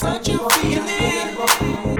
Such a feeling.